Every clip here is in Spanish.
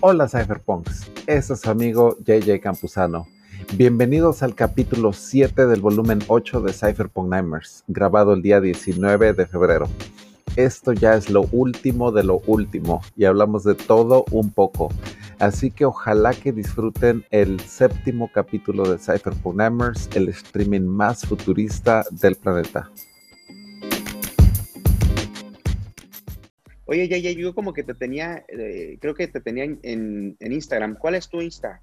Hola Cypherpunks, este es amigo JJ Campuzano. Bienvenidos al capítulo 7 del volumen 8 de Cypherpunk Nightmares, grabado el día 19 de febrero. Esto ya es lo último de lo último y hablamos de todo un poco. Así que ojalá que disfruten el séptimo capítulo de Cypherpunk Nightmares, el streaming más futurista del planeta. Oye, ya, ya, yo como que te tenía, eh, creo que te tenía en, Instagram. ¿Cuál es tu Insta?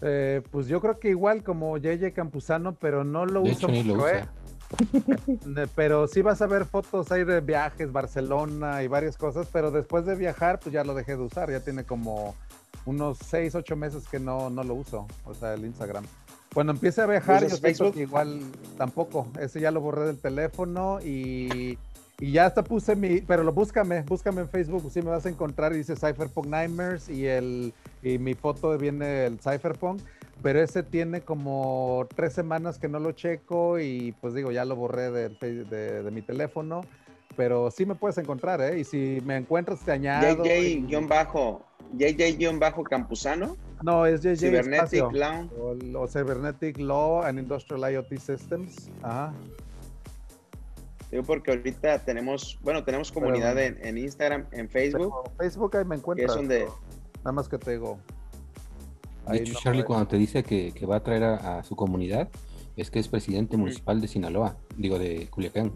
Eh, pues yo creo que igual como JJ Campuzano, pero no lo uso mucho, ¿eh? pero sí vas a ver fotos ahí de viajes, Barcelona y varias cosas, pero después de viajar, pues ya lo dejé de usar. Ya tiene como unos 6, 8 meses que no, no lo uso, o sea, el Instagram. Cuando empiece a viajar, yo Facebook? igual tampoco. Ese ya lo borré del teléfono y y ya hasta puse mi, pero lo búscame, búscame en Facebook, si me vas a encontrar y dice Cypherpunk Nightmares y el y mi foto viene el Cypherpunk, pero ese tiene como tres semanas que no lo checo y pues digo, ya lo borré de, de, mi teléfono, pero sí me puedes encontrar, ¿eh? Y si me encuentras te añado. JJ-bajo, JJ-campusano. No, es JJ Cybernetic Law. O, Cybernetic Law and Industrial IoT Systems. Ajá. Digo porque ahorita tenemos, bueno, tenemos comunidad en, Instagram, en Facebook. Facebook ahí me encuentro. es donde... Nada más que te digo. De hecho, Charlie, cuando te dice que, va a traer a, su comunidad, es que es presidente municipal de Sinaloa, digo, de Culiacán.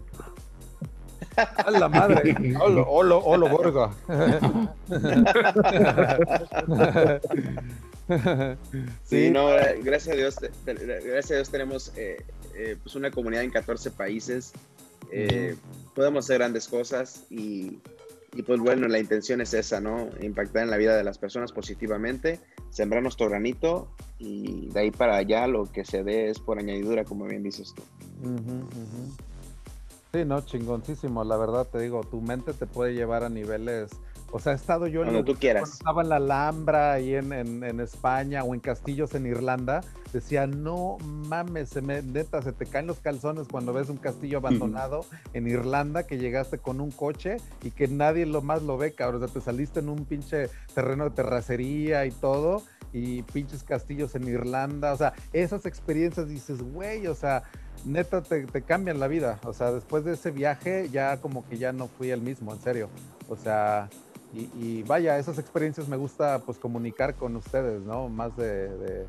¡A la madre! ¡Holo, holo, holo, borga! sí, no, eh, gracias a Dios, gracias a Dios tenemos eh, eh, pues una comunidad en 14 países eh, podemos hacer grandes cosas y, pues bueno, la intención es esa, ¿no? Impactar en la vida de las personas positivamente, sembrar nuestro granito y de ahí para allá lo que se dé es por añadidura, como bien dices tú. Sí, no, chingoncísimo, la verdad te digo, tu mente te puede llevar a niveles o sea, he estado yo en, tú quieras. estaba en la Alhambra ahí en, en, España o en castillos en Irlanda, decía, no mames, se me, neta, se te caen los calzones cuando ves un castillo abandonado en Irlanda que llegaste con un coche y que nadie lo más lo ve, cabrón. O sea, te saliste en un pinche terreno de terracería y todo y pinches castillos en Irlanda. O sea, esas experiencias dices, güey, o sea, neta te, te, cambian la vida. O sea, después de ese viaje ya como que ya no fui el mismo, en serio. O sea, y, vaya, esas experiencias me gusta pues comunicar con ustedes, ¿no? Más de,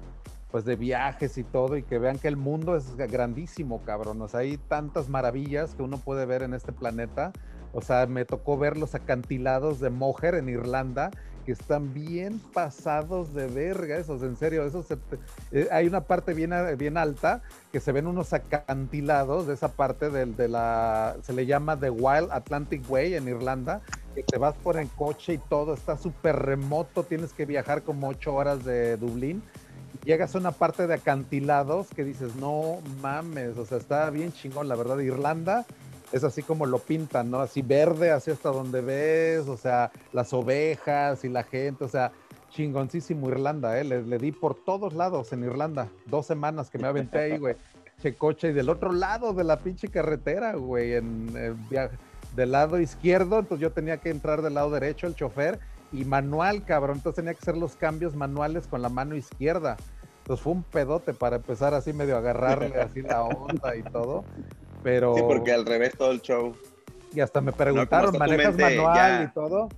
pues de viajes y todo y que vean que el mundo es grandísimo, cabrón. O sea, hay tantas maravillas que uno puede ver en este planeta. O sea, me tocó ver los acantilados de Moher en Irlanda que están bien pasados de verga, esos, en serio, esos eh, hay una parte bien, bien alta que se ven unos acantilados de esa parte del, de la, se le llama The Wild Atlantic Way en Irlanda, que te vas por en coche y todo, está súper remoto, tienes que viajar como ocho horas de Dublín. Llegas a una parte de acantilados que dices, no mames, o sea, está bien chingón, la verdad. Irlanda es así como lo pintan, ¿no? Así verde, así hasta donde ves, o sea, las ovejas y la gente, o sea, chingoncísimo Irlanda, ¿eh? Le, di por todos lados en Irlanda, dos semanas que me aventé ahí, güey. Che coche y del otro lado de la pinche carretera, güey, en viaje del lado izquierdo, entonces yo tenía que entrar del lado derecho, el chofer, y manual, cabrón, entonces tenía que hacer los cambios manuales con la mano izquierda. Entonces fue un pedote para empezar así medio agarrarle así la onda y todo. Pero... Sí, porque al revés todo el show. Y hasta me preguntaron, ¿manejas manual y todo?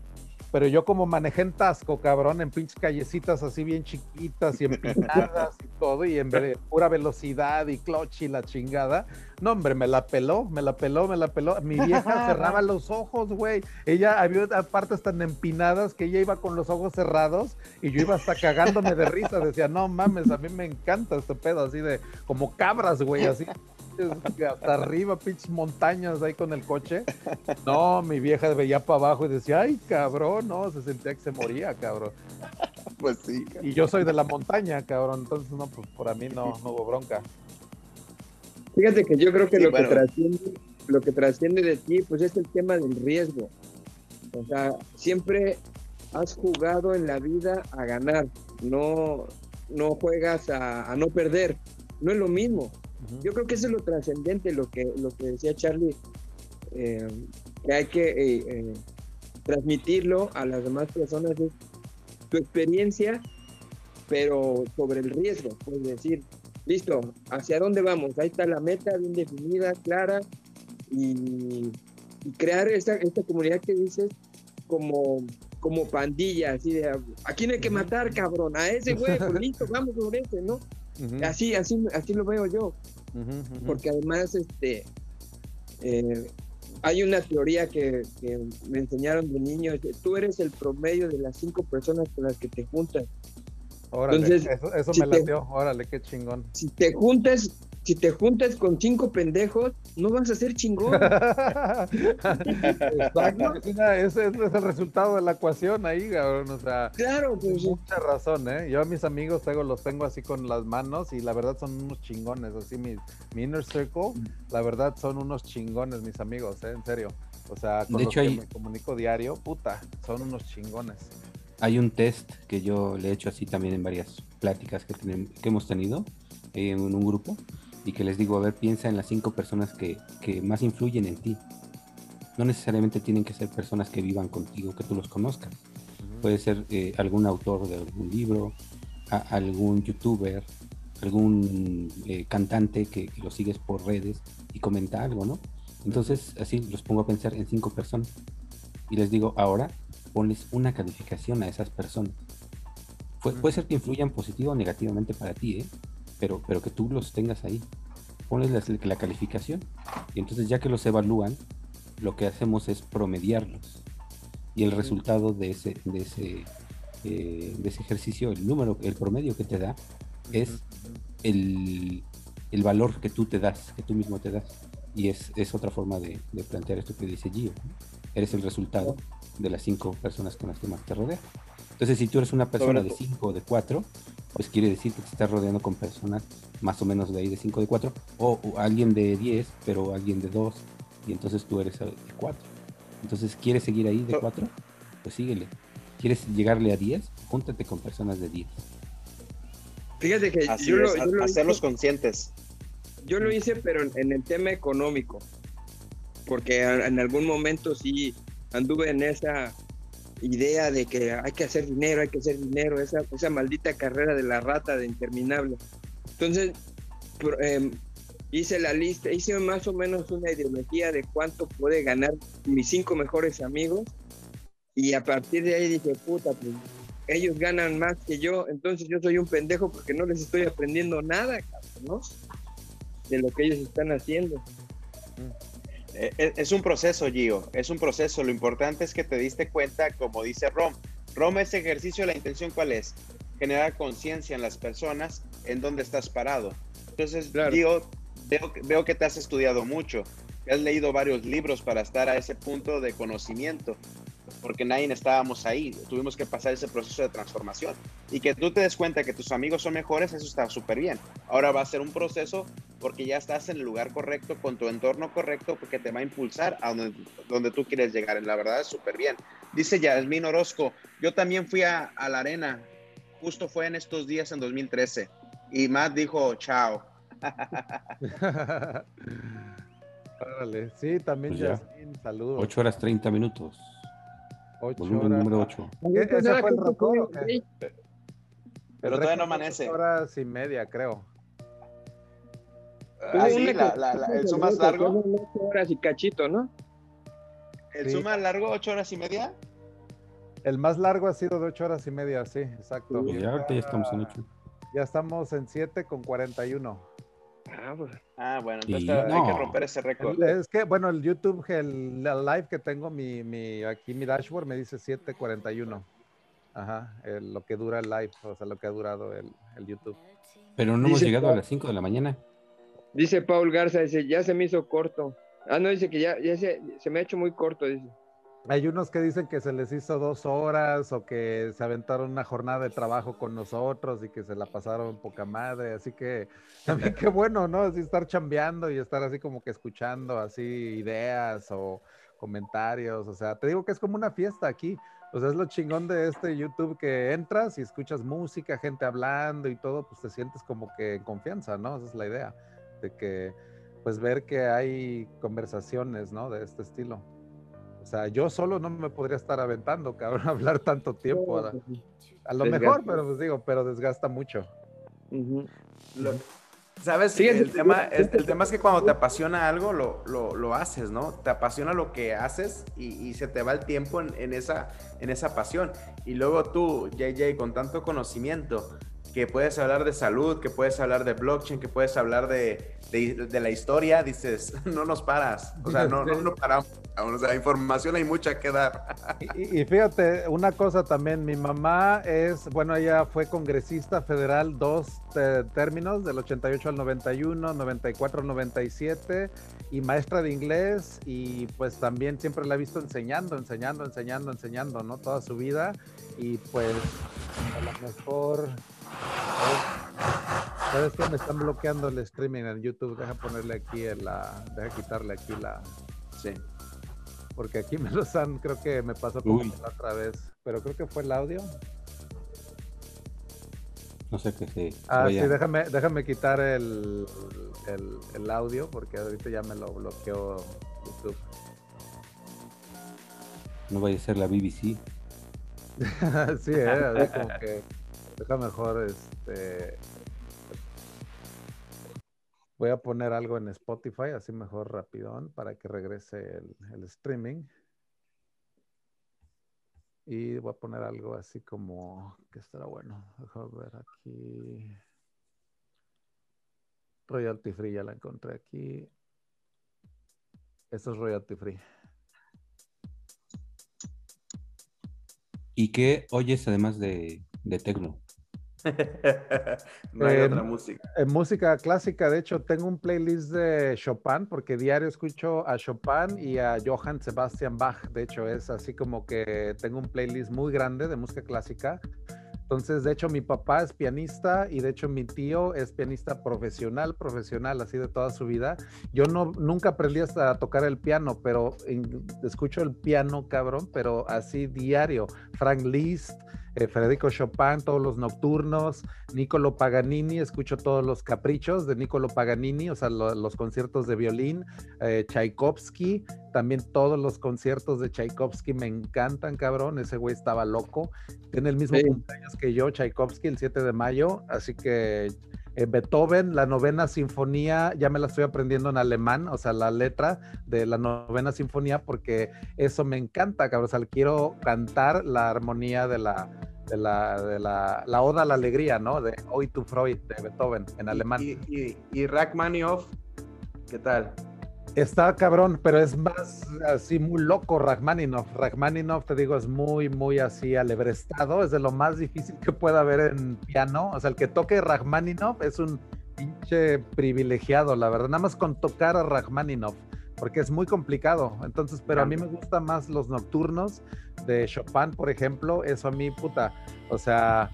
pero yo como manejé en Tasco, cabrón, en pinches callecitas así bien chiquitas y empinadas y todo, y en pura velocidad y clutch y la chingada. No, hombre, me la peló, me la peló, me la peló. Mi vieja cerraba los ojos, güey. Ella había partes tan empinadas que ella iba con los ojos cerrados y yo iba hasta cagándome de risa. Decía, no mames, a mí me encanta este pedo así de como cabras, güey, así hasta arriba, pinches montañas ahí con el coche. No, mi vieja veía para abajo y decía, ay, cabrón, no, se sentía que se moría, cabrón. Pues sí. Y yo soy de la montaña, cabrón, entonces no, pues por mí no, no hubo bronca. Fíjate que yo creo que lo que trasciende, lo que trasciende de ti, pues es el tema del riesgo. O sea, siempre has jugado en la vida a ganar, no, no juegas a, a no perder. No es lo mismo. Yo creo que eso es lo trascendente, lo que, lo que decía Charlie, eh, que hay que eh, eh, transmitirlo a las demás personas, es tu experiencia, pero sobre el riesgo, es decir, listo, ¿hacia dónde vamos? Ahí está la meta bien definida, clara, y, crear esta, esta comunidad que dices como, como pandilla, así de, ¿a quién hay que matar, cabrón? A ese güey, pues listo, vamos sobre ese, ¿no? Así, así, así lo veo yo. Porque además, este, eh, hay una teoría que, me enseñaron de niño, tú eres el promedio de las cinco personas con las que te juntas. Órale, eso, me latió, órale, qué chingón. Si te juntas si te juntas con cinco pendejos, no vas a ser chingón. ese, es el resultado de la ecuación ahí, cabrón. O sea, claro, pues. Mucha razón, ¿eh? Yo a mis amigos tengo, los tengo así con las manos y la verdad son unos chingones. Así, mi, mi inner circle, la verdad son unos chingones, mis amigos, ¿eh? En serio. O sea, con de hecho, me comunico diario, puta, son unos chingones. Hay un test que yo le he hecho así también en varias pláticas que, que hemos tenido en un grupo y que les digo, a ver, piensa en las cinco personas que, más influyen en ti. No necesariamente tienen que ser personas que vivan contigo, que tú los conozcas. Puede ser eh, algún autor de algún libro, algún youtuber, algún eh, cantante que, lo sigues por redes y comenta algo, ¿no? Entonces así los pongo a pensar en cinco personas y les digo, ahora ponles una calificación a esas personas. puede ser que influyan positivo o negativamente para ti, ¿eh? Pero, pero que tú los tengas ahí. Pones la, calificación y entonces ya que los evalúan, lo que hacemos es promediarlos. Y el resultado de ese, de ese, eh, de ese ejercicio, el número, el promedio que te da, es el, el, valor que tú te das, que tú mismo te das. Y es, es otra forma de, plantear esto que dice Gio. Eres el resultado de las cinco personas con las que más te rodeas. Entonces, si tú eres una persona de cinco o de cuatro, pues quiere decir que te estás rodeando con personas más o menos de ahí de 5 de 4, o, alguien de 10, pero alguien de 2, y entonces tú eres de 4. Entonces, ¿quieres seguir ahí de 4? Pues síguele. ¿Quieres llegarle a 10? Júntate con personas de 10. Fíjate que yo, lo, hacerlos conscientes. Yo lo hice, pero en el tema económico, porque en algún momento sí anduve en esa idea de que hay que hacer dinero, hay que hacer dinero, esa, esa maldita carrera de la rata de interminable. Entonces, em, hice la lista, hice más o menos una ideología de cuánto puede ganar mis cinco mejores amigos y a partir de ahí dije, puta, pues ellos ganan más que yo, entonces yo soy un pendejo porque no les estoy aprendiendo nada, ¿no? De lo que ellos están haciendo. Eh, eh, es un proceso, Gio, es un proceso. Lo importante es que te diste cuenta, como dice Rom. Rom, ese ejercicio, la intención cuál es? Generar conciencia en las personas en dónde estás parado. Entonces, Gio, veo, veo que te has estudiado mucho, que has leído varios libros para estar a ese punto de conocimiento porque nadie estábamos ahí, tuvimos que pasar ese proceso de transformación. Y que tú te des cuenta que tus amigos son mejores, eso está súper bien. Ahora va a ser un proceso porque ya estás en el lugar correcto, con tu entorno correcto, porque te va a impulsar a donde, donde tú quieres llegar. En la verdad es súper bien. Dice Yasmin Orozco, yo también fui a, la arena, justo fue en estos días en 2013. Y Matt dijo, chao. Sí, también pues saludos. 8 horas 30 minutos. 8 horas. número 8. ¿Ese fue el récord? Pero todavía no amanece. horas y media, creo. Ah, sí, la, la, el suma más largo. 8 horas y cachito, ¿no? ¿El suma largo, 8 horas y media? El más largo ha sido de 8 horas y media, sí, exacto. Y ya ahorita ya estamos en 8. Ya estamos en 7 con 41. Ah, pues. ah, bueno, entonces hay que romper ese récord. Es que, bueno, el YouTube, el, live que tengo, mi, mi, aquí mi dashboard me dice 7.41. Ajá, lo que dura el live, o sea, lo que ha durado el, el YouTube. Pero no hemos llegado a las 5 de la mañana. Dice Paul Garza, dice, ya se me hizo corto. Ah, no, dice que ya, ya se, se me ha hecho muy corto, dice. Hay unos que dicen que se les hizo dos horas o que se aventaron una jornada de trabajo con nosotros y que se la pasaron poca madre. Así que también qué bueno, ¿no? Así estar chambeando y estar así como que escuchando así ideas o comentarios. O sea, te digo que es como una fiesta aquí. O sea, es lo chingón de este YouTube que entras y escuchas música, gente hablando y todo, pues te sientes como que en confianza, ¿no? Esa es la idea. De que, pues ver que hay conversaciones, ¿no? De este estilo. O sea, yo solo no me podría estar aventando, cabrón, hablar tanto tiempo. Pues a, lo mejor, pero pues digo, pero desgasta mucho. ¿Sabes? el, tema, es, el tema es que cuando te apasiona algo, lo, lo, haces, ¿no? Te apasiona lo que haces y, se te va el tiempo en, en, esa, en esa pasión. Y luego tú, JJ, con tanto conocimiento, que puedes hablar de salud, que puedes hablar de blockchain, que puedes hablar de, de, la historia, dices, no nos paras, o sea, no, no, paramos. O sea, información hay mucha que dar. Y, fíjate, una cosa también, mi mamá es, bueno, ella fue congresista federal dos términos, del 88 al 91, 94 al 97, y maestra de inglés, y pues también siempre la he visto enseñando, enseñando, enseñando, enseñando, ¿no? Toda su vida, y pues a lo mejor ¿Sabes qué? Me están bloqueando el streaming en YouTube. Deja ponerle aquí la. Deja quitarle aquí la. Sí. Porque aquí me lo están. Creo que me pasó la otra vez. Pero creo que fue el audio. No sé qué sí. Ah, sí, déjame, déjame quitar el, el, audio porque ahorita ya me lo bloqueó YouTube. No vaya a ser la BBC. sí, eh, como que Deja mejor, este. Voy a poner algo en Spotify, así mejor rapidón, para que regrese el, streaming. Y voy a poner algo así como que estará bueno. Déjame ver aquí. Royalty free, ya la encontré aquí. Esto es royalty free. ¿Y qué oyes además de, de Tecno? no hay otra música. En música clásica, de hecho, tengo un playlist de Chopin, porque diario escucho a Chopin y a Johann Sebastian Bach. De hecho, es así como que tengo un playlist muy grande de música clásica. Entonces, de hecho, mi papá es pianista y de hecho mi tío es pianista profesional, profesional, así de toda su vida. Yo no, nunca aprendí hasta a tocar el piano, pero escucho el piano, cabrón, pero así diario. Frank Liszt, eh, Federico Chopin, todos los nocturnos, Niccolo Paganini, escucho todos los caprichos de Niccolo Paganini, o sea, los conciertos de violín, eh, Tchaikovsky, también todos los conciertos de Tchaikovsky me encantan, cabrón, ese güey estaba loco, tiene el mismo cumpleaños que yo, Tchaikovsky, el 7 de mayo, así que eh, Beethoven, la novena sinfonía, ya me la estoy aprendiendo en alemán, o sea, la letra de la novena sinfonía, porque eso me encanta, cabrón. O sea, quiero cantar la armonía de la, de la, de la, la Oda a la Alegría, ¿no? De Hoy tu Freud, de Beethoven, en alemán. Y, y, y Rachmaninoff, ¿qué tal? Está cabrón, pero es más así muy loco Rachmaninoff. Rachmaninoff, te digo, es muy, muy así alebrestado. Es de lo más difícil que pueda haber en piano. O sea, el que toque Rachmaninoff es un pinche privilegiado, la verdad. Nada más con tocar a Rachmaninoff, porque es muy complicado. Entonces, pero a mí me gustan más los nocturnos de Chopin, por ejemplo. Eso a mí, puta. O sea,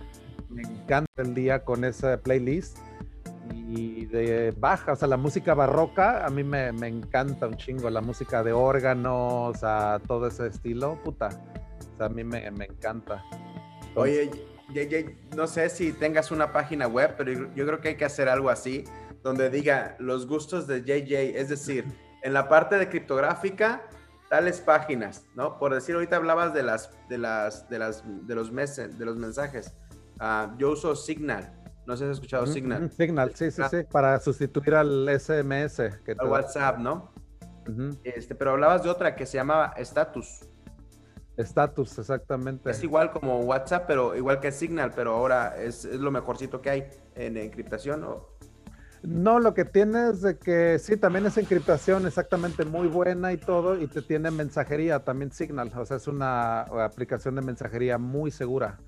me encanta el día con esa playlist y de baja, o sea, la música barroca a mí me, encanta un chingo, la música de órganos, o todo ese estilo, puta, o sea, a mí me, encanta. Oye, JJ, no sé si tengas una página web, pero yo creo que hay que hacer algo así, donde diga los gustos de JJ, es decir, en la parte de criptográfica, tales páginas, ¿no? Por decir, ahorita hablabas de las, de las, de las, de los meses, de los mensajes. Ah, yo uso Signal. No sé si has escuchado Signal. Signal, sí, sí, sí, para sustituir al SMS. Que al WhatsApp, ¿no? este, pero hablabas de otra que se llamaba Status. Status, exactamente. Es igual como WhatsApp, pero igual que Signal, pero ahora es, lo mejorcito que hay en encriptación, ¿no? No, lo que tiene es de que sí, también es encriptación exactamente muy buena y todo, y te tiene mensajería también Signal, o sea, es una aplicación de mensajería muy segura.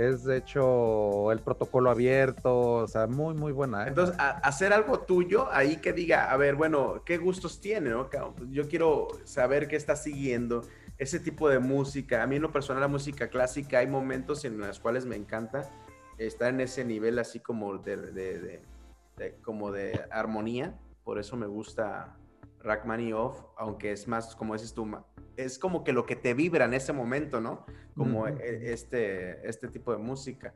Es de hecho el protocolo abierto, o sea, muy, muy buena. ¿eh? Entonces, hacer algo tuyo ahí que diga, a ver, bueno, ¿qué gustos tiene? No? Yo quiero saber qué está siguiendo, ese tipo de música. A mí en lo personal la música clásica hay momentos en los cuales me encanta estar en ese nivel así como de, como de armonía. Por eso me gusta Rachmaninoff, aunque es más, como dices tú, es como que lo que te vibra en ese momento, ¿no? Como e, este, este tipo de música.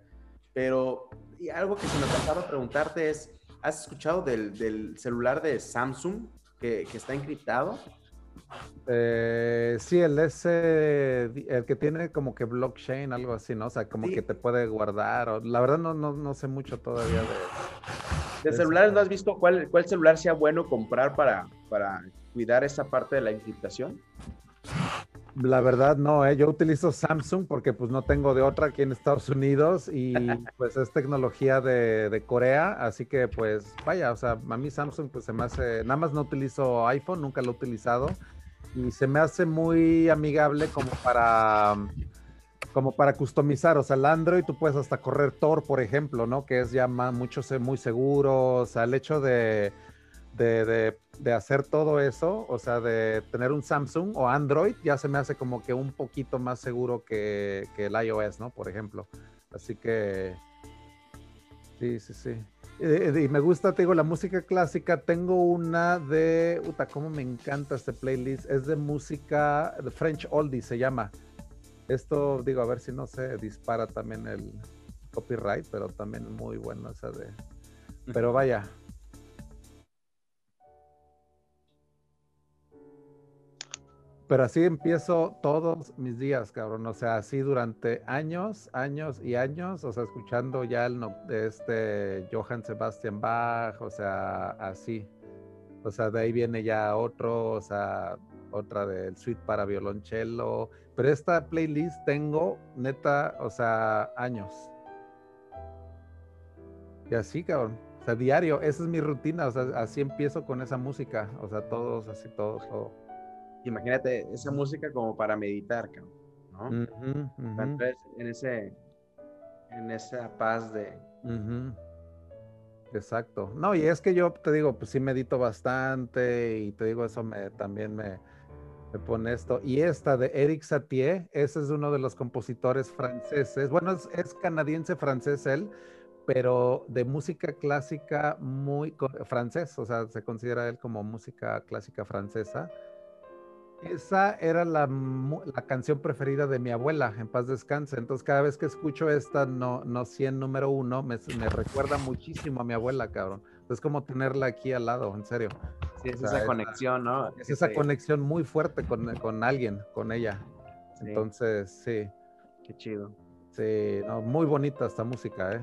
Pero y algo que se me pasaba preguntarte es, ¿has escuchado del, celular de Samsung que, está encriptado? Eh, sí, el ese, el que tiene como que blockchain, algo así, ¿no? O sea, como que te puede guardar. la verdad no, no, sé mucho todavía de... ¿De celulares no has visto cuál, cuál celular sea bueno comprar para, para cuidar esa parte de la encriptación? La verdad no, ¿eh? yo utilizo Samsung porque pues no tengo de otra aquí en Estados Unidos y pues es tecnología de, Corea, así que pues vaya, o sea, a mí Samsung pues se me hace, nada más no utilizo iPhone, nunca lo he utilizado y se me hace muy amigable como para como para customizar, o sea, el Android tú puedes hasta correr Tor, por ejemplo, ¿no? Que es ya más, mucho muy seguro, o sea, el hecho de de, de, hacer todo eso, o sea, de tener un Samsung o Android, ya se me hace como que un poquito más seguro que, que el iOS, ¿no? Por ejemplo. Así que, sí, sí, sí. Y, me gusta, te digo, la música clásica. Tengo una de, puta, cómo me encanta este playlist. Es de música, de French Oldie se llama. Esto, digo, a ver si no se dispara también el copyright, pero también muy bueno esa de... Pero vaya, Pero así empiezo todos mis días, cabrón. O sea, así durante años, años y años. O sea, escuchando ya el de este Johann Sebastian Bach. O sea, así. O sea, de ahí viene ya otro, o sea, otra del suite para violonchelo. Pero esta playlist tengo neta, o sea, años. Y así, cabrón. O sea, diario, esa es mi rutina. O sea, así empiezo con esa música. O sea, todos, así, todos, todo imagínate esa música como para meditar, ¿no? Entonces, en ese, en esa paz de... Exacto. No, y es que yo te digo, pues sí medito bastante y te digo, eso me también me, me pone esto. Y esta de Eric Satie, ese es uno de los compositores franceses. Bueno, es, es canadiense francés él, pero de música clásica muy francés, o sea, se considera él como música clásica francesa. Esa era la, canción preferida de mi abuela, en paz descanse. Entonces, cada vez que escucho esta, no, no 100 número uno, me, recuerda muchísimo a mi abuela, cabrón. Es como tenerla aquí al lado, en serio. Sí, es esa conexión, ¿no? Es esa conexión muy fuerte con, con alguien, con ella. Entonces, sí. Qué chido. Sí, muy bonita esta música, ¿eh?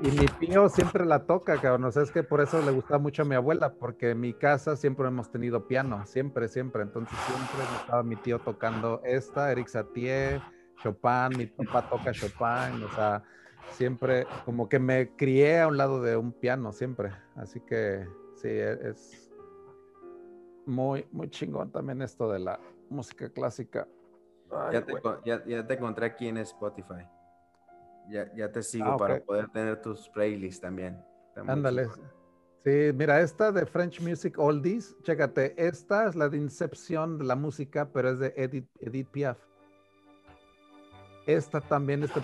Y mi tío siempre la toca, cabrón. O sea, es que por eso le gusta mucho a mi abuela, porque en mi casa siempre hemos tenido piano, siempre, siempre. Entonces siempre estaba mi tío tocando esta, Eric Satie, Chopin, mi papá toca Chopin, o sea, siempre como que me crié a un lado de un piano, siempre. Así que sí, e, es muy, muy chingón también esto de la música clásica. ya, te, ya, ya te encontré aquí en Spotify. Ya, te sigo ah, para poder tener tus playlists también. Ándale. Sí, mira, esta de French Music Oldies, chécate, esta es la de Incepción de la música, pero es de Edith, Edith Piaf. Esta también, este.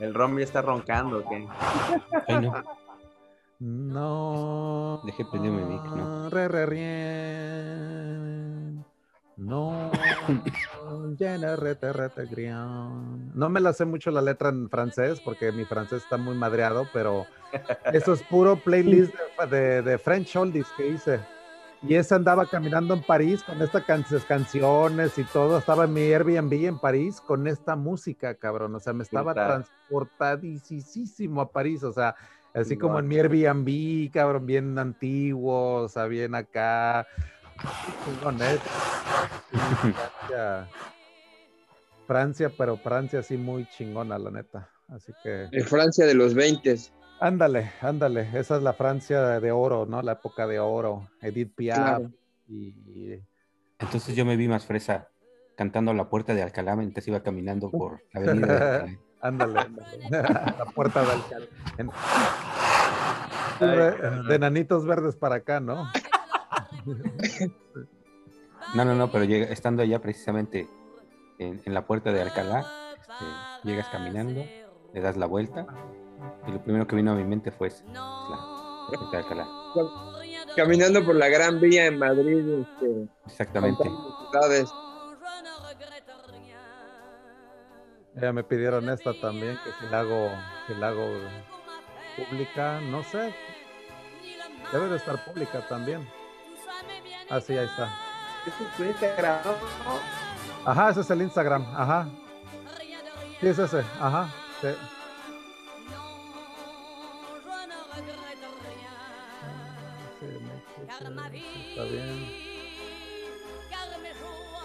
El rom ya está roncando, ¿ok? Ay, no. No. Deje prendido mi mic, ¿no? Re, re, rien. No. No me la sé mucho la letra en francés porque mi francés está muy madreado, pero eso es puro playlist de, French Oldies que hice. Y esa andaba caminando en París con estas canciones y todo. Estaba en mi Airbnb en París con esta música, cabrón. O sea, me estaba transportadísimo a París. O sea, así como en mi Airbnb, cabrón, bien antiguo, o sea, bien acá. Francia, pero Francia sí muy chingona, la neta. Así que. Francia de los 20. Ándale, ándale. Esa es la Francia de oro, ¿no? La época de oro. Edith Piaf. Y, Entonces yo me vi más fresa cantando la puerta de Alcalá mientras iba caminando por la avenida de ándale, ándale. la puerta de Alcalá. de nanitos verdes para acá, ¿no? No, no, no, pero estando allá precisamente en, la puerta de Alcalá, este, llegas caminando, le das la vuelta y lo primero que vino a mi mente fue la puerta de Alcalá. Caminando por la Gran Vía en Madrid. Este, Exactamente. Ya me pidieron esta también, que si la hago, si la hago pública, no sé. Debe de estar pública también. Ah, sí, ahí está. es tu Instagram? Ajá, ese es el Instagram, ajá. Sí, es ese, ajá. Sí. Está bien.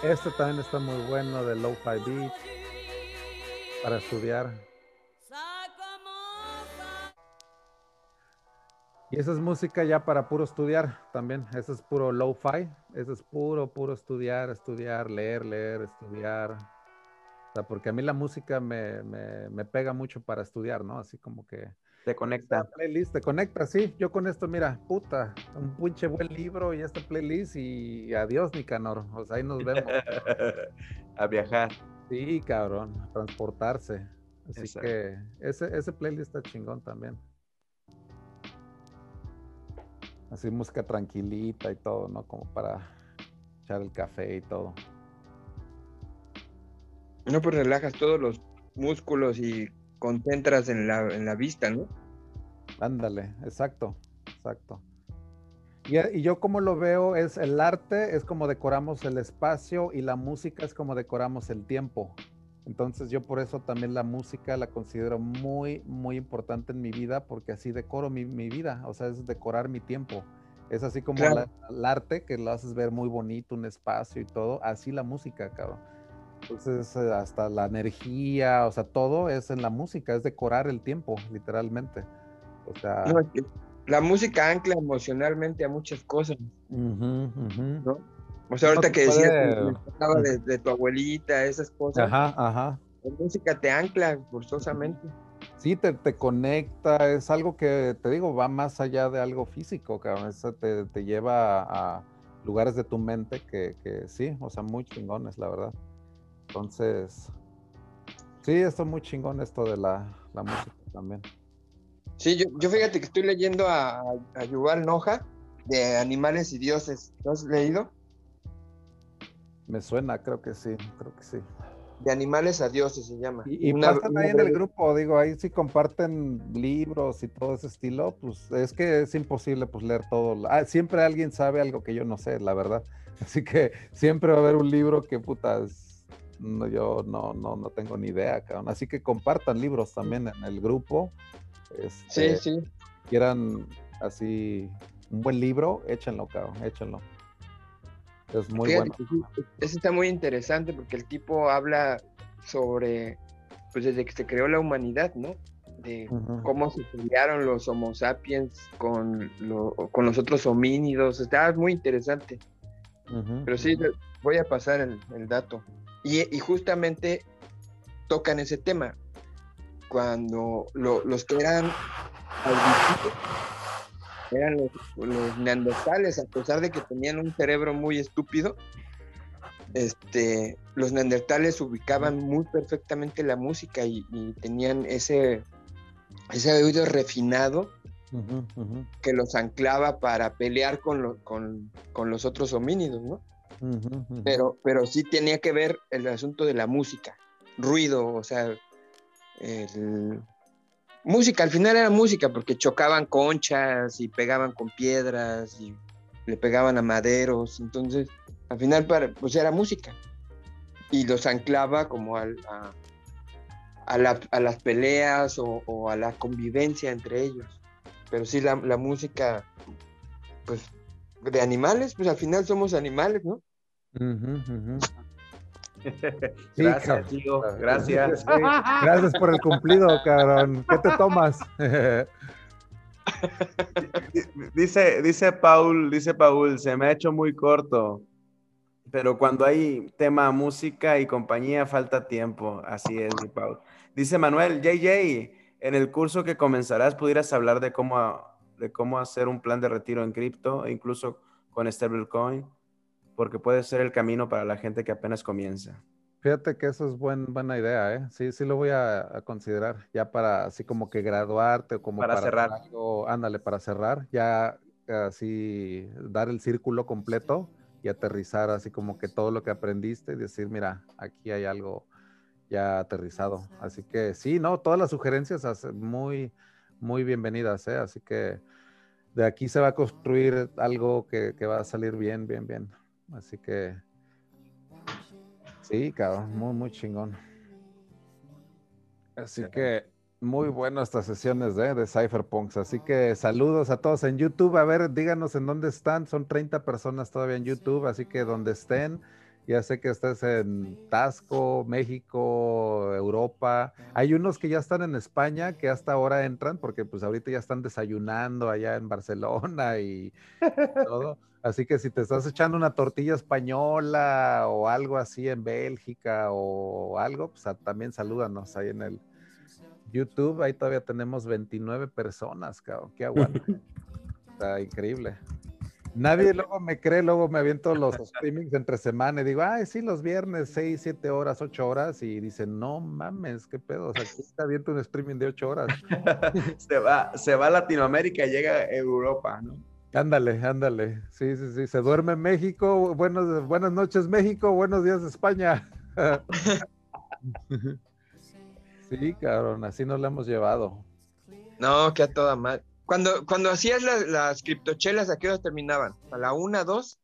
Este también está muy bueno de Lo-Fi Beach para estudiar. Y esa es música ya para puro estudiar también. Ese es puro lo-fi. Ese es puro, puro estudiar, estudiar, leer, leer, estudiar. O sea, porque a mí la música me, me, pega mucho para estudiar, ¿no? Así como que... Te conecta. Playlist, te conecta, sí. Yo con esto, mira, puta, un pinche buen libro y esta playlist y adiós, Nicanor. O sea, ahí nos vemos. a viajar. Sí, cabrón, a transportarse. Así que ese, ese playlist está chingón también. Así música tranquilita y todo, ¿no? Como para echar el café y todo. No, pues relajas todos los músculos y concentras en la, en la vista, ¿no? Ándale, exacto, exacto. Y, y, yo como lo veo es el arte, es como decoramos el espacio y la música es como decoramos el tiempo. Entonces yo por eso también la música la considero muy, muy importante en mi vida porque así decoro mi, vida, o sea, es decorar mi tiempo. Es así como el arte que lo haces ver muy bonito, un espacio y todo, así la música, cabrón. Entonces eh, hasta la energía, o sea, todo es en la música, es decorar el tiempo, literalmente. O sea... la música ancla emocionalmente a muchas cosas. ¿no? O sea, ahorita que decías de, de, tu abuelita, esas cosas. Ajá, ajá. La música te ancla forzosamente. Sí, te, te, conecta, es algo que te digo, va más allá de algo físico, cabrón. Eso te, te lleva a, lugares de tu mente que, que, sí, o sea, muy chingones, la verdad. Entonces, sí, esto es muy chingón esto de la, la música también. Sí, yo, yo, fíjate que estoy leyendo a, a Yuval Noja de Animales y Dioses. ¿Lo has leído? Me suena, creo que sí, creo que sí. De animales a dioses se llama. Y, y ahí en el grupo, digo, ahí sí comparten libros y todo ese estilo, pues es que es imposible pues leer todo. Ah, siempre alguien sabe algo que yo no sé, la verdad. Así que siempre va a haber un libro que putas, no, yo no, no, no tengo ni idea, cabrón. Así que compartan libros también en el grupo. Este, sí, sí. Quieran así un buen libro, échenlo, cabrón, échenlo. Es muy bueno. Eso está muy interesante porque el tipo habla sobre, pues desde que se creó la humanidad, ¿no? De cómo se pelearon los Homo sapiens con, con los otros homínidos. Está muy interesante. Pero sí, voy a pasar el, dato. Y, justamente tocan ese tema. Cuando los que eran eran los, neandertales, a pesar de que tenían un cerebro muy estúpido, este, los neandertales ubicaban muy perfectamente la música y, tenían ese, ese oído refinado que los anclaba para pelear con, con, con los otros homínidos, ¿no? pero, pero sí tenía que ver el asunto de la música, ruido, o sea, el, música, al final era música, porque chocaban conchas y pegaban con piedras y le pegaban a maderos, entonces al final pues era música y los anclaba como a, a, las peleas o, a la convivencia entre ellos. Pero sí, la, música, pues de animales, pues al final somos animales, ¿no? gracias, tío. Gracias. Gracias por el cumplido, cabrón. ¿Qué te tomas? dice, dice Paul, dice Paul, se me ha hecho muy corto. Pero cuando hay tema música y compañía, falta tiempo. Así es, Paul. Dice Manuel, JJ, en el curso que comenzarás, pudieras hablar de cómo, de cómo hacer un plan de retiro en cripto, incluso con stablecoin porque puede ser el camino para la gente que apenas comienza. Fíjate que eso es buena idea, ¿eh? Sí, sí lo voy a, considerar, ya para así como que graduarte o como para, cerrar. ándale, para cerrar, ya así dar el círculo completo y aterrizar así como que todo lo que aprendiste y decir, mira, aquí hay algo ya aterrizado. Así que sí, no, todas las sugerencias muy, muy bienvenidas, ¿eh? Así que de aquí se va a construir algo que, que va a salir bien, bien, bien. Así que sí, cabrón, muy, muy chingón. Así que muy buenas estas sesiones de, de Cypherpunks. Así que saludos a todos en YouTube. A ver, díganos en dónde están. Son 30 personas todavía en YouTube, así que donde estén. Ya sé que estás en Tasco, México, Europa. Hay unos que ya están en España que hasta ahora entran porque pues ahorita ya están desayunando allá en Barcelona y todo. Así que si te estás echando una tortilla española o algo así en Bélgica o algo, pues también salúdanos ahí en el YouTube. Ahí todavía tenemos 29 personas, cabrón. Qué aguante. Está increíble. Nadie luego me cree, luego me aviento los streamings entre semana y digo, ay, sí, los viernes, 6, 7 horas, 8 horas, y dicen, no mames, qué pedo, o sea, aquí está aviento un streaming de 8 horas. se, va, se va a Latinoamérica y llega a Europa, ¿no? Ándale, ándale. Sí, sí, sí. Se duerme en México. Buenos, buenas noches, México. Buenos días, España. sí, cabrón. Así nos la hemos llevado. No, que a toda madre. Cuando, cuando hacías las criptochelas, ¿a qué hora terminaban? ¿A la una, dos?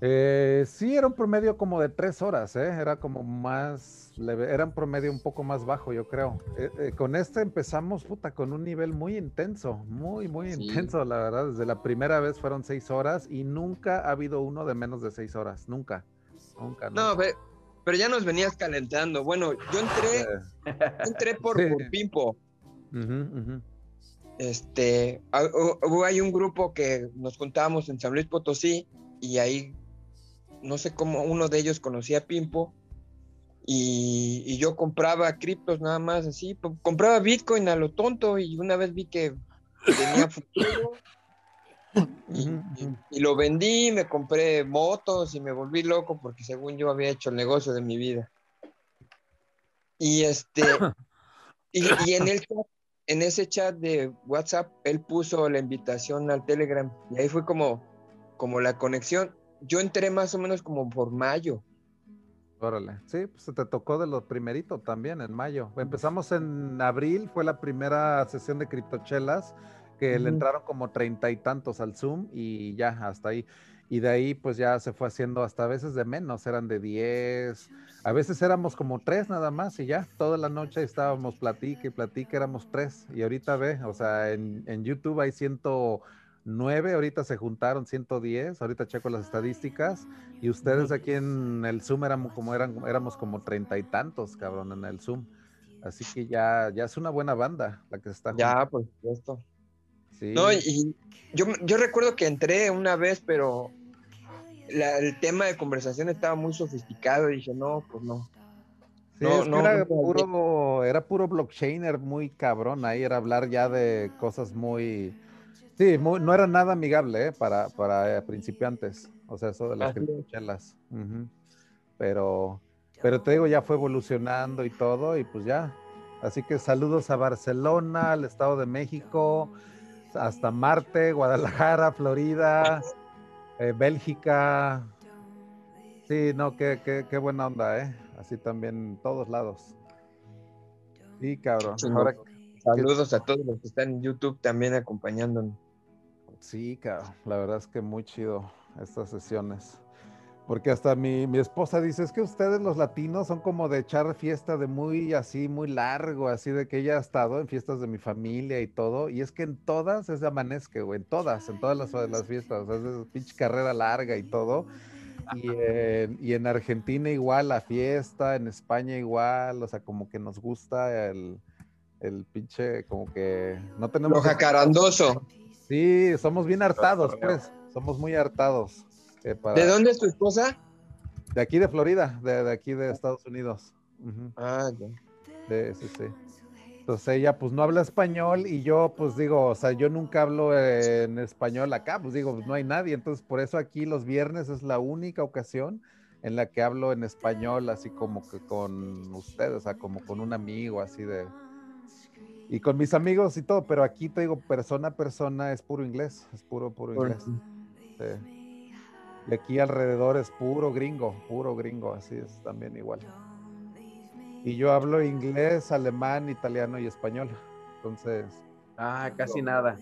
Eh, sí, era un promedio como de tres horas, ¿eh? Era como más leve, era un promedio un poco más bajo, yo creo. Eh, eh, con este empezamos, puta, con un nivel muy intenso, muy, muy intenso, la verdad. Desde la primera vez fueron seis horas y nunca ha habido uno de menos de seis horas, nunca, nunca. No, pero, ya nos venías calentando. Bueno, yo entré, entré por, Pimpo. Este, hay un grupo que nos juntábamos en San Luis Potosí y ahí no sé cómo uno de ellos conocía a Pimpo y, yo compraba criptos nada más así, compraba Bitcoin a lo tonto y una vez vi que tenía futuro y, lo vendí, me compré motos y me volví loco porque según yo había hecho el negocio de mi vida. Y este, y, en el en ese chat de WhatsApp, él puso la invitación al Telegram y ahí fue como, como la conexión yo entré más o menos como por mayo. Órale, sí, pues te tocó de lo primerito también en mayo. Empezamos en abril, fue la primera sesión de criptochelas, que le entraron como treinta y tantos al Zoom y ya, hasta ahí. Y de ahí pues ya se fue haciendo hasta a veces de menos, eran de diez, a veces éramos como tres nada más y ya, toda la noche estábamos platique y platique, éramos tres. Y ahorita ve, o sea, en, en YouTube hay ciento 9, ahorita se juntaron 110, ahorita checo las estadísticas, y ustedes aquí en el Zoom éramos como, eran, éramos como treinta y tantos, cabrón, en el Zoom. Así que ya, ya es una buena banda la que está. Ya, por supuesto. Sí. No, y yo, yo recuerdo que entré una vez, pero el tema de conversación estaba muy sofisticado y dije, no, pues no. Sí, era, puro, era puro blockchainer muy cabrón, ahí era hablar ya de cosas criptochelas Sí, no era nada amigable ¿eh? para, para eh, principiantes. O sea, eso de las criptochelas. Pero, pero te digo, ya fue evolucionando y todo, y pues ya. Así que saludos a Barcelona, al Estado de México, hasta Marte, Guadalajara, Florida, eh, Bélgica. Sí, no, qué, qué, qué, buena onda, ¿eh? Así también en todos lados. Sí, cabrón. Saludos a todos los que están en YouTube también acompañándonos. Sí, cabrón, la verdad es que muy chido estas sesiones. Porque hasta mi, mi, esposa dice, es que ustedes los latinos son como de echar fiesta de muy así, muy largo, así de que ella ha estado en fiestas de mi familia y todo, y es que en todas es de amanezque, güey, en todas, en todas las, las fiestas, es de pinche carrera larga y todo. Y en, y en Argentina igual la fiesta, en España igual, o sea, como que nos gusta el, el pinche, como que no tenemos... Lo jacarandoso. Sí, somos bien hartados, pues. Somos muy hartados. Eh, ¿De dónde es tu esposa? De aquí de Florida, de, aquí de Estados Unidos. Ah, ya. sí, sí. Entonces ella pues no habla español y yo pues digo, o sea, yo nunca hablo en español acá, pues digo, pues no hay nadie, entonces por eso aquí los viernes es la única ocasión en la que hablo en español así como que con ustedes, o sea, como con un amigo así de, y con mis amigos y todo, pero aquí te digo, persona a persona es puro inglés, es puro, puro inglés. Y aquí alrededor es puro gringo, puro gringo, así es también igual. Y yo hablo inglés, alemán, italiano y español. Entonces. Ah, casi nada.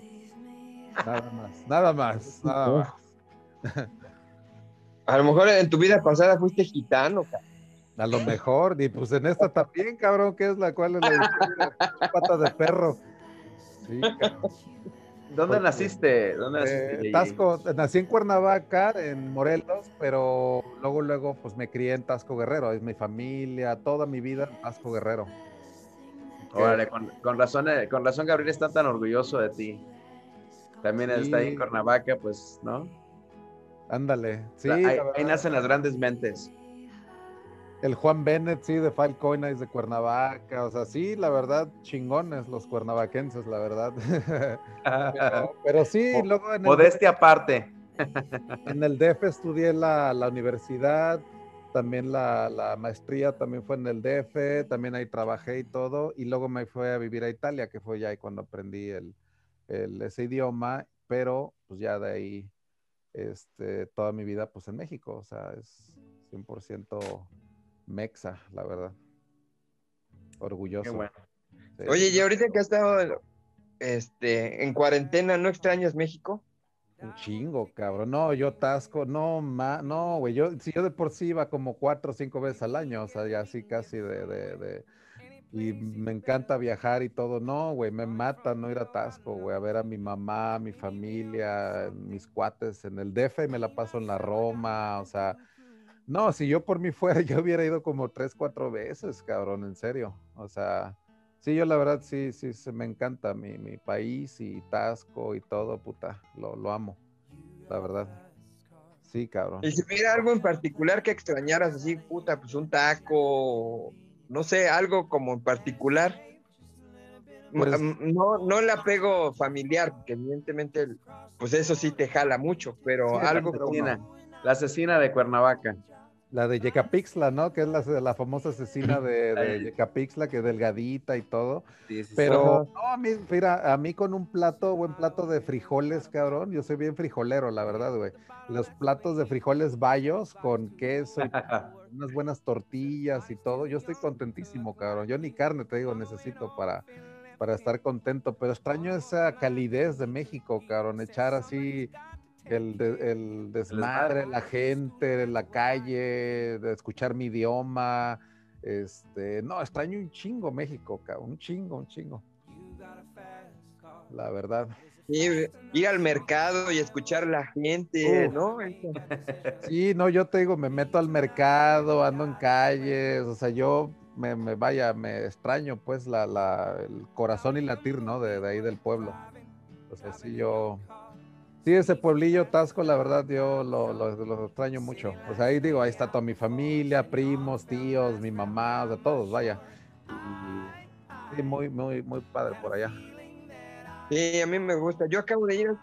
Nada más, nada más, nada más. A lo mejor en tu vida pasada fuiste gitano, A lo mejor, y pues en esta también, cabrón, que es la cual es la pata de perro. Sí, ¿Dónde naciste? ¿Dónde eh, Tasco, nací en Cuernavaca, en Morelos, pero luego, luego, pues me crié en Tasco Guerrero. Es mi familia, toda mi vida en Tasco Guerrero. Órale, con, razón, eh, con razón Gabriel está tan orgulloso de ti. También está ahí en Cuernavaca, pues, ¿no? Ándale, sí. ahí, nacen las grandes mentes. El Juan Bennett, sí, de Five de Cuernavaca. O sea, sí, la verdad, chingones los cuernavaquenses, la verdad. pero, sí, luego en Modestia aparte. en el DF estudié la, la universidad, también la, la, maestría también fue en el DF, también ahí trabajé y todo. Y luego me fui a vivir a Italia, que fue ya ahí cuando aprendí el, el, ese idioma, pero pues ya de ahí este, toda mi vida pues en México, o sea, es 100% mexa, la verdad. Orgulloso. Oye, y ahorita que has estado este, en cuarentena, ¿no extrañas México? Un chingo, cabrón. No, yo tasco, no, ma, no, güey. Yo, si yo de por sí iba como cuatro o cinco veces al año, o sea, ya así casi de y me encanta viajar y todo. No, güey, me mata no ir a Tasco, güey, a ver a mi mamá, mi familia, mis cuates en el DF y me la paso en la Roma, o sea, no, si yo por mí fuera, yo hubiera ido como tres, cuatro veces, cabrón, en serio. O sea, sí, yo la verdad sí, sí, se me encanta mi, mi país y Tasco y todo, puta, lo, lo amo, la verdad. Sí, cabrón. Y si hubiera algo en particular que extrañaras así, puta, pues un taco no sé, algo como en particular. Pues no, no el apego familiar, porque evidentemente, pues eso sí te jala mucho, pero algo como... La asesina de Cuernavaca. La de Yecapixla, ¿no? Que es la, la famosa asesina de, de Yecapixla, que es delgadita y todo. Pero, no, a mí, mira, a mí con un plato, buen plato de frijoles, cabrón. Yo soy bien frijolero, la verdad, güey. Los platos de frijoles bayos con queso y unas buenas tortillas y todo. Yo estoy contentísimo, cabrón. Yo ni carne, te digo, necesito para, para estar contento. Pero extraño esa calidez de México, cabrón. Echar así el, el desmadre, la gente, la calle, de escuchar mi idioma. Este, no, extraño un chingo México, un chingo, un chingo. La verdad. ir al mercado y escuchar la gente, ¿no? Sí, no, yo te digo, me meto al mercado, ando en calles, o sea, yo me, vaya, me extraño pues la, la, el corazón y latir, ¿no? De, de ahí del pueblo. O sea, sí, yo, Sí, ese pueblillo Tasco, la verdad, yo lo, extraño mucho. O sea, ahí digo, ahí está toda mi familia, primos, tíos, mi mamá, o sea, todos, vaya. sí, muy, muy, muy padre por allá. Sí, a mí me gusta. Yo acabo de ir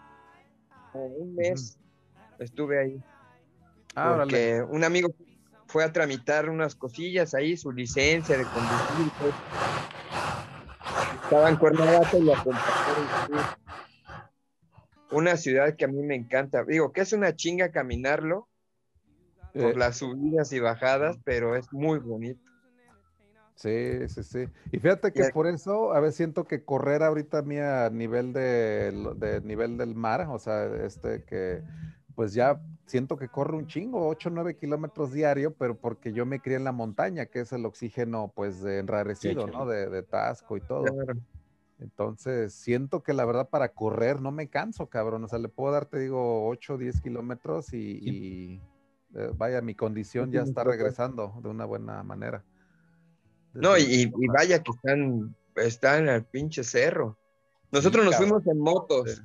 un mes, estuve ahí. Ah, porque un amigo fue a tramitar unas cosillas ahí, su licencia de conducir. Pues. Estaba en Cuernavaca y lo acompañé una ciudad que a mí me encanta. Digo, que es una chinga caminarlo por eh. las subidas y bajadas, pero es muy bonito. Sí, sí, sí. Y fíjate que por eso a veces siento que correr ahorita a mí a nivel de, nivel del mar, o sea, este que pues ya siento que corre un chingo, 8 o 9 kilómetros diario, pero porque yo me crié en la montaña, que es el oxígeno pues enrarecido, ¿no? De, de, tasco y todo. Entonces, siento que la verdad para correr no me canso, cabrón. O sea, le puedo dar, te digo, 8 o 10 kilómetros y, eh, vaya, mi condición ya está regresando de una buena manera. no, y, vaya que están, están al pinche cerro. Nosotros nos fuimos en motos.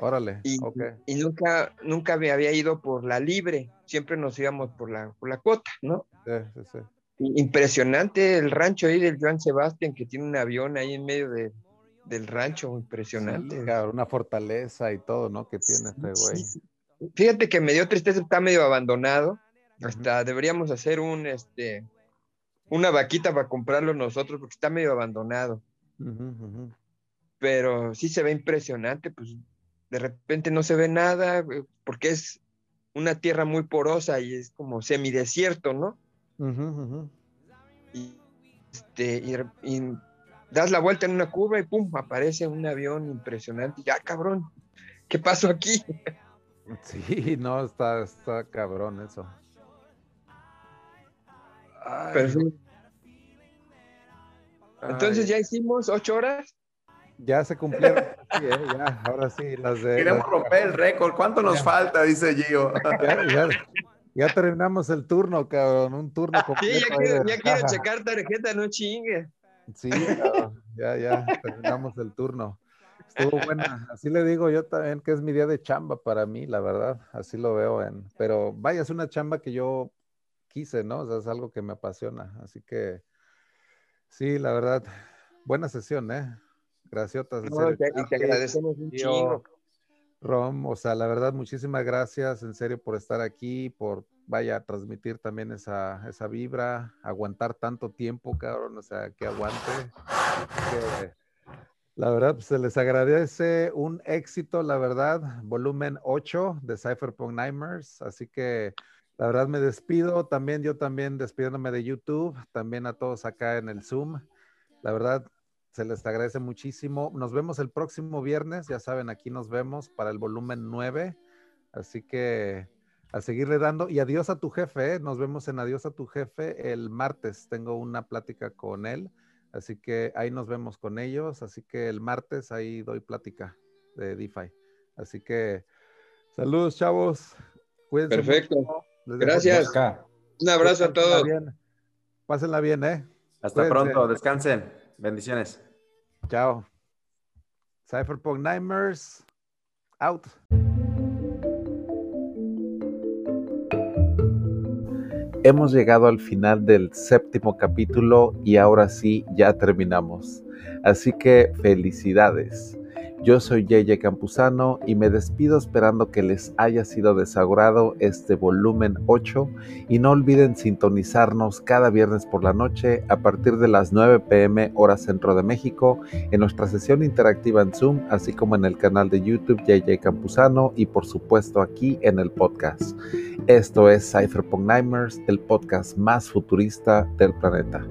Órale, y, y, nunca, nunca me había ido por la libre, siempre nos íbamos por la, por la cuota, ¿no? Sí, sí, sí. Impresionante el rancho ahí del Joan Sebastián, que tiene un avión ahí en medio de, del rancho, impresionante. una fortaleza y todo, ¿no? Que tiene este güey. Fíjate que me dio tristeza, está medio abandonado. Hasta deberíamos hacer un, este, una vaquita para comprarlo nosotros, porque está medio abandonado. Pero sí se ve impresionante, pues de repente no se ve nada, porque es una tierra muy porosa y es como semidesierto, ¿no? este, y, das la vuelta en una curva y pum, aparece un avión impresionante. Ya, cabrón, ¿qué pasó aquí? Sí, no, está, está cabrón eso. Entonces ya hicimos ocho horas. Ya se cumplieron. Eh, ya, ahora sí, las de. Queremos romper el récord. ¿Cuánto nos falta? Dice Gio. Ya, terminamos el turno, cabrón. Un turno completo. Sí, ya quiero, checar tarjeta, no chingue. Sí, ya, ya, terminamos el turno. Estuvo buena. Así le digo yo también que es mi día de chamba para mí, la verdad. Así lo veo en. Pero vaya, es una chamba que yo quise, ¿no? O sea, es algo que me apasiona. Así que sí, la verdad, buena sesión, ¿eh? Graciotas. No, te, y te agradecemos un chingo. Rom, o sea, la verdad, muchísimas gracias en serio por estar aquí, por, vaya, transmitir también esa, esa vibra, aguantar tanto tiempo, cabrón, o sea, que aguante. la verdad, pues, se les agradece un éxito, la verdad, volumen 8 de Cypherpunk Nightmares, así que la verdad me despido, también yo también despidiéndome de YouTube, también a todos acá en el Zoom. La verdad, se les agradece muchísimo. Nos vemos el próximo viernes, ya saben, aquí nos vemos para el volumen 9. Así que a seguirle dando. Y adiós a tu jefe, ¿eh? nos vemos en Adiós a tu jefe el martes. Tengo una plática con él, así que ahí nos vemos con ellos. Así que el martes ahí doy plática de DeFi. Así que saludos, chavos. Cuídense. Perfecto. Gracias. Un abrazo a todos. Pásenla bien, ¿eh? Hasta pronto, descansen. Bendiciones. Chao. Cypherpunk Nightmares, out. Hemos llegado al final del séptimo capítulo y ahora sí ya terminamos. Así que felicidades. Yo soy Yeye Campuzano y me despido esperando que les haya sido desagrado este volumen 8 y no olviden sintonizarnos cada viernes por la noche a partir de las 9 pm hora centro de México en nuestra sesión interactiva en Zoom, así como en el canal de YouTube Yeye Campuzano y por supuesto aquí en el podcast. Esto es Cypherpunk Nightmares, el podcast más futurista del planeta.